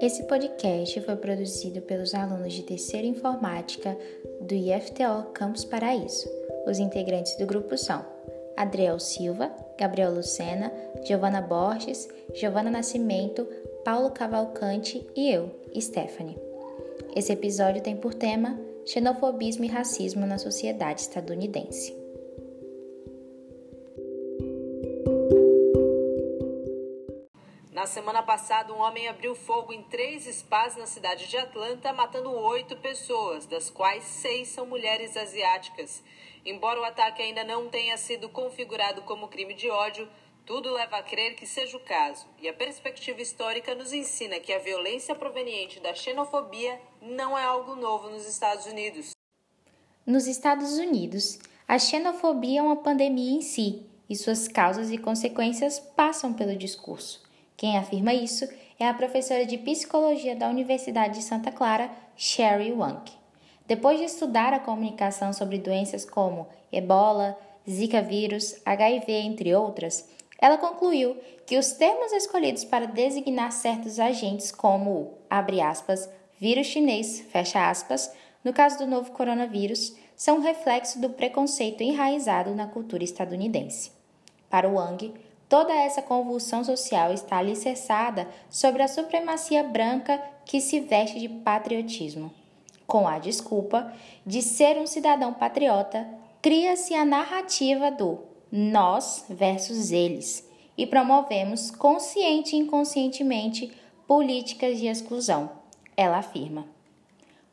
Esse podcast foi produzido pelos alunos de terceira informática do IFTO Campus Paraíso. Os integrantes do grupo são Adriel Silva, Gabriel Lucena, Giovana Borges, Giovana Nascimento, Paulo Cavalcante e eu, Stephanie. Esse episódio tem por tema Xenofobismo e Racismo na Sociedade Estadunidense. Na semana passada, um homem abriu fogo em três spas na cidade de Atlanta, matando oito pessoas, das quais seis são mulheres asiáticas. Embora o ataque ainda não tenha sido configurado como crime de ódio, tudo leva a crer que seja o caso. E a perspectiva histórica nos ensina que a violência proveniente da xenofobia não é algo novo nos Estados Unidos. Nos Estados Unidos, a xenofobia é uma pandemia em si, e suas causas e consequências passam pelo discurso. Quem afirma isso é a professora de psicologia da Universidade de Santa Clara, Sherry Wang. Depois de estudar a comunicação sobre doenças como ebola, zika vírus, HIV, entre outras, ela concluiu que os termos escolhidos para designar certos agentes como o, abre aspas, vírus chinês, fecha aspas, no caso do novo coronavírus, são reflexo do preconceito enraizado na cultura estadunidense. Para Wang, toda essa convulsão social está alicerçada sobre a supremacia branca que se veste de patriotismo. Com a desculpa de ser um cidadão patriota, cria-se a narrativa do nós versus eles e promovemos consciente e inconscientemente políticas de exclusão, ela afirma.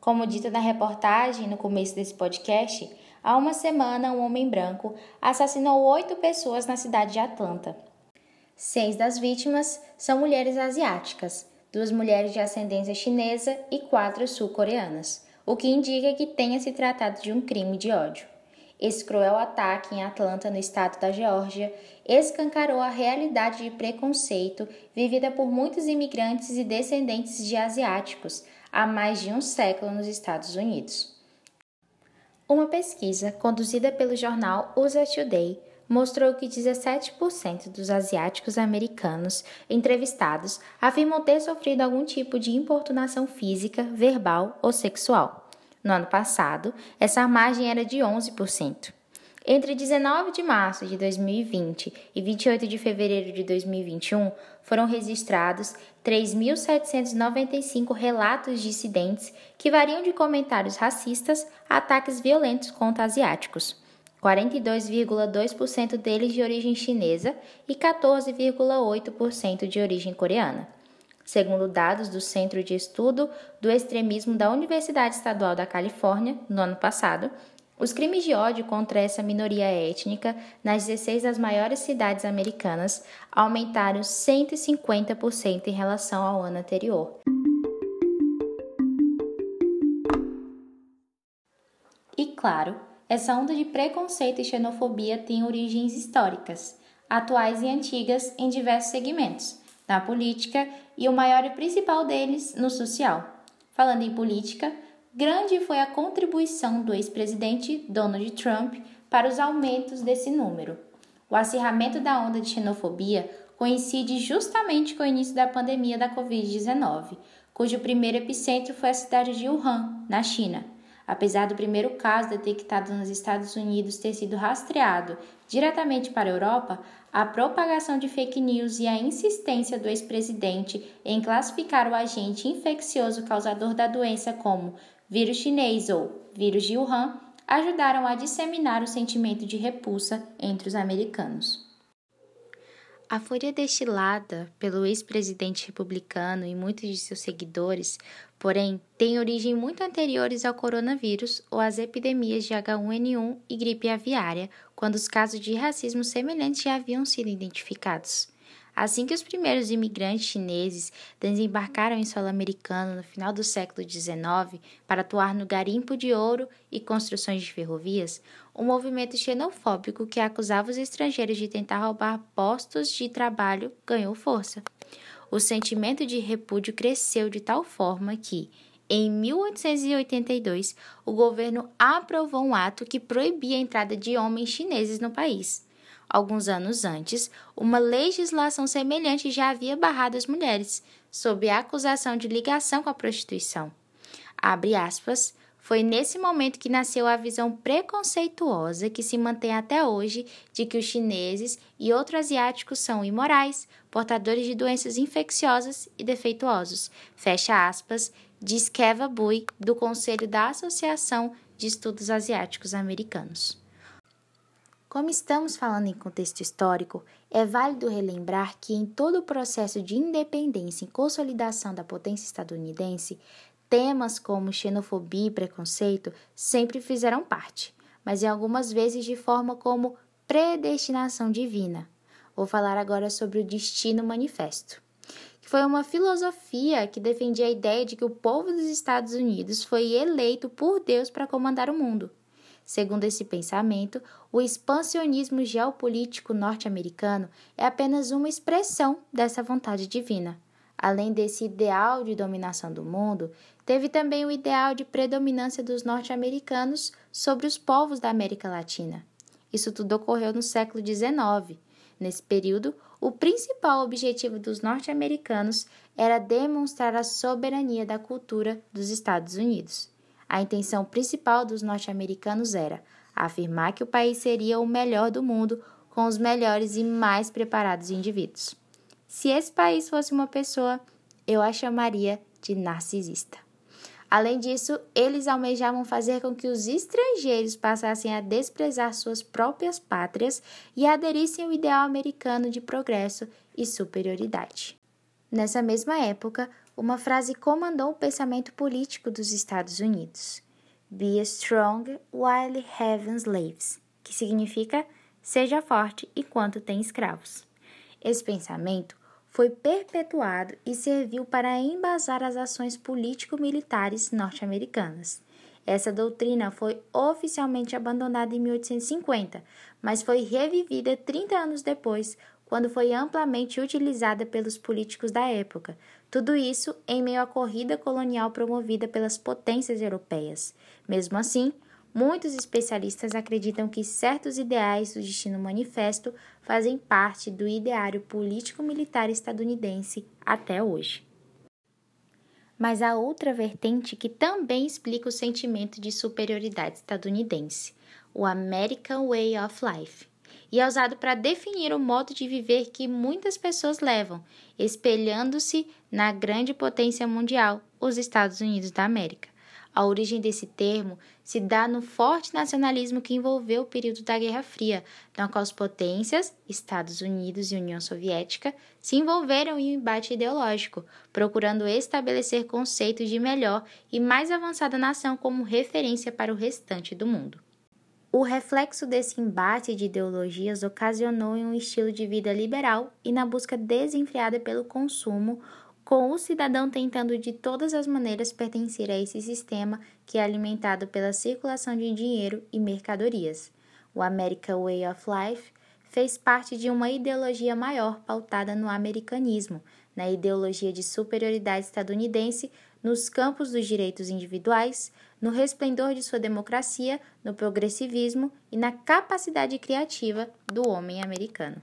Como dita na reportagem no começo desse podcast, há uma semana um homem branco assassinou oito pessoas na cidade de Atlanta. Seis das vítimas são mulheres asiáticas, duas mulheres de ascendência chinesa e quatro sul-coreanas, o que indica que tenha se tratado de um crime de ódio. Esse cruel ataque em Atlanta, no estado da Geórgia, escancarou a realidade de preconceito vivida por muitos imigrantes e descendentes de asiáticos há mais de um século nos Estados Unidos. Uma pesquisa conduzida pelo jornal USA Today mostrou que 17% dos asiáticos americanos entrevistados afirmam ter sofrido algum tipo de importunação física, verbal ou sexual. No ano passado, essa margem era de 11%. Entre 19 de março de 2020 e 28 de fevereiro de 2021, foram registrados 3.795 relatos de incidentes que variam de comentários racistas a ataques violentos contra asiáticos. 42,2% deles de origem chinesa e 14,8% de origem coreana. Segundo dados do Centro de Estudo do Extremismo da Universidade Estadual da Califórnia, no ano passado, os crimes de ódio contra essa minoria étnica nas 16 das maiores cidades americanas aumentaram 150% em relação ao ano anterior. E claro, essa onda de preconceito e xenofobia tem origens históricas, atuais e antigas em diversos segmentos na política e o maior e principal deles no social. Falando em política, grande foi a contribuição do ex-presidente Donald Trump para os aumentos desse número. O acirramento da onda de xenofobia coincide justamente com o início da pandemia da Covid-19, cujo primeiro epicentro foi a cidade de Wuhan, na China. Apesar do primeiro caso detectado nos Estados Unidos ter sido rastreado diretamente para a Europa, a propagação de fake news e a insistência do ex-presidente em classificar o agente infeccioso causador da doença como vírus chinês ou vírus de Wuhan ajudaram a disseminar o sentimento de repulsa entre os americanos. A fúria destilada pelo ex-presidente republicano e muitos de seus seguidores, porém, tem origem muito anteriores ao coronavírus ou às epidemias de H1N1 e gripe aviária, quando os casos de racismo semelhantes já haviam sido identificados. Assim que os primeiros imigrantes chineses desembarcaram em solo americano no final do século XIX para atuar no garimpo de ouro e construções de ferrovias, um movimento xenofóbico que acusava os estrangeiros de tentar roubar postos de trabalho ganhou força. O sentimento de repúdio cresceu de tal forma que, em 1882, o governo aprovou um ato que proibia a entrada de homens chineses no país. Alguns anos antes, uma legislação semelhante já havia barrado as mulheres, sob a acusação de ligação com a prostituição. Abre aspas. Foi nesse momento que nasceu a visão preconceituosa que se mantém até hoje de que os chineses e outros asiáticos são imorais, portadores de doenças infecciosas e defeituosos. Fecha aspas, diz Keva Bui, do Conselho da Associação de Estudos Asiáticos Americanos. Como estamos falando em contexto histórico, é válido relembrar que em todo o processo de independência e consolidação da potência estadunidense, temas como xenofobia e preconceito sempre fizeram parte, mas em algumas vezes de forma como predestinação divina. Vou falar agora sobre o Destino Manifesto, que foi uma filosofia que defendia a ideia de que o povo dos Estados Unidos foi eleito por Deus para comandar o mundo Segundo esse pensamento, o expansionismo geopolítico norte-americano é apenas uma expressão dessa vontade divina. Além desse ideal de dominação do mundo, teve também o ideal de predominância dos norte-americanos sobre os povos da América Latina. Isso tudo ocorreu no século XIX. Nesse período, o principal objetivo dos norte-americanos era demonstrar a soberania da cultura dos Estados Unidos. A intenção principal dos norte-americanos era afirmar que o país seria o melhor do mundo com os melhores e mais preparados indivíduos. Se esse país fosse uma pessoa, eu a chamaria de narcisista. Além disso, eles almejavam fazer com que os estrangeiros passassem a desprezar suas próprias pátrias e aderissem ao ideal americano de progresso e superioridade. Nessa mesma época, uma frase comandou o pensamento político dos Estados Unidos: Be strong while having slaves, que significa seja forte enquanto tem escravos. Esse pensamento foi perpetuado e serviu para embasar as ações político-militares norte-americanas. Essa doutrina foi oficialmente abandonada em 1850, mas foi revivida 30 anos depois quando foi amplamente utilizada pelos políticos da época. Tudo isso em meio à corrida colonial promovida pelas potências europeias. Mesmo assim, muitos especialistas acreditam que certos ideais do Destino Manifesto fazem parte do ideário político-militar estadunidense até hoje. Mas há outra vertente que também explica o sentimento de superioridade estadunidense, o American Way of Life e é usado para definir o modo de viver que muitas pessoas levam, espelhando-se na grande potência mundial, os Estados Unidos da América. A origem desse termo se dá no forte nacionalismo que envolveu o período da Guerra Fria, na qual as potências, Estados Unidos e União Soviética, se envolveram em um embate ideológico, procurando estabelecer conceitos de melhor e mais avançada nação como referência para o restante do mundo. O reflexo desse embate de ideologias ocasionou em um estilo de vida liberal e na busca desenfreada pelo consumo, com o cidadão tentando de todas as maneiras pertencer a esse sistema que é alimentado pela circulação de dinheiro e mercadorias. O American Way of Life fez parte de uma ideologia maior pautada no americanismo, na ideologia de superioridade estadunidense nos campos dos direitos individuais, no resplendor de sua democracia, no progressivismo e na capacidade criativa do homem americano.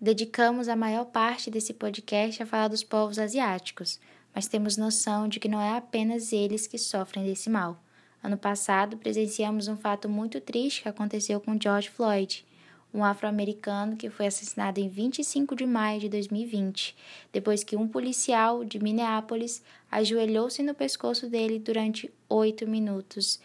Dedicamos a maior parte desse podcast a falar dos povos asiáticos, mas temos noção de que não é apenas eles que sofrem desse mal. Ano passado, presenciamos um fato muito triste que aconteceu com George Floyd um afro-americano que foi assassinado em 25 de maio de 2020, depois que um policial de Minneapolis ajoelhou-se no pescoço dele durante 8 minutos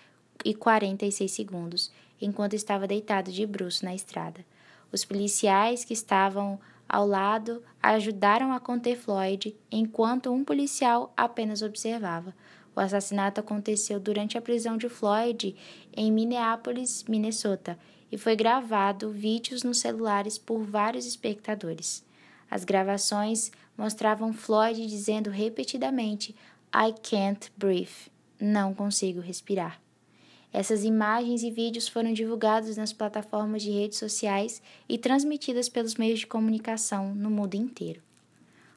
e 46 segundos, enquanto estava deitado de bruços na estrada. Os policiais que estavam ao lado ajudaram a conter Floyd, enquanto um policial apenas observava. O assassinato aconteceu durante a prisão de Floyd em Minneapolis, Minnesota, e foi gravado vídeos nos celulares por vários espectadores. As gravações mostravam Floyd dizendo repetidamente: I can't breathe. Não consigo respirar. Essas imagens e vídeos foram divulgados nas plataformas de redes sociais e transmitidas pelos meios de comunicação no mundo inteiro.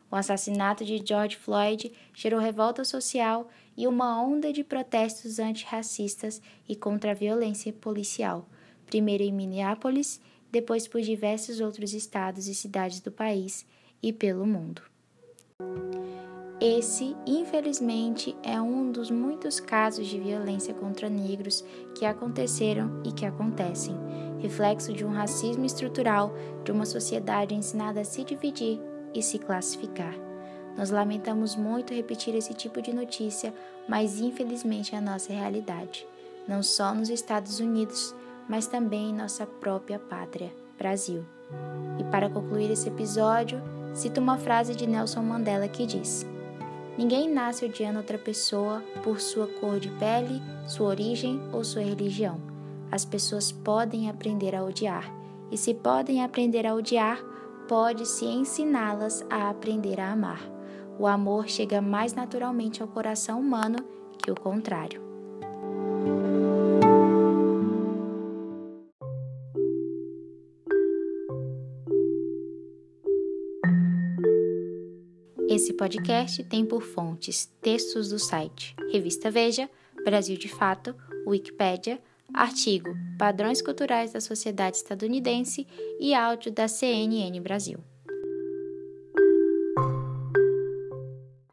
O assassinato de George Floyd gerou revolta social e uma onda de protestos antirracistas e contra a violência policial, primeiro em Minneapolis, depois por diversos outros estados e cidades do país e pelo mundo. Esse, infelizmente, é um dos muitos casos de violência contra negros que aconteceram e que acontecem, reflexo de um racismo estrutural de uma sociedade ensinada a se dividir e se classificar. Nós lamentamos muito repetir esse tipo de notícia, mas infelizmente é a nossa realidade, não só nos Estados Unidos, mas também em nossa própria pátria, Brasil. E para concluir esse episódio, cito uma frase de Nelson Mandela que diz: Ninguém nasce odiando outra pessoa por sua cor de pele, sua origem ou sua religião. As pessoas podem aprender a odiar, e se podem aprender a odiar, pode-se ensiná-las a aprender a amar. O amor chega mais naturalmente ao coração humano que o contrário. Esse podcast tem por fontes textos do site Revista Veja, Brasil de Fato, Wikipédia, artigo Padrões Culturais da Sociedade Estadunidense e áudio da CNN Brasil.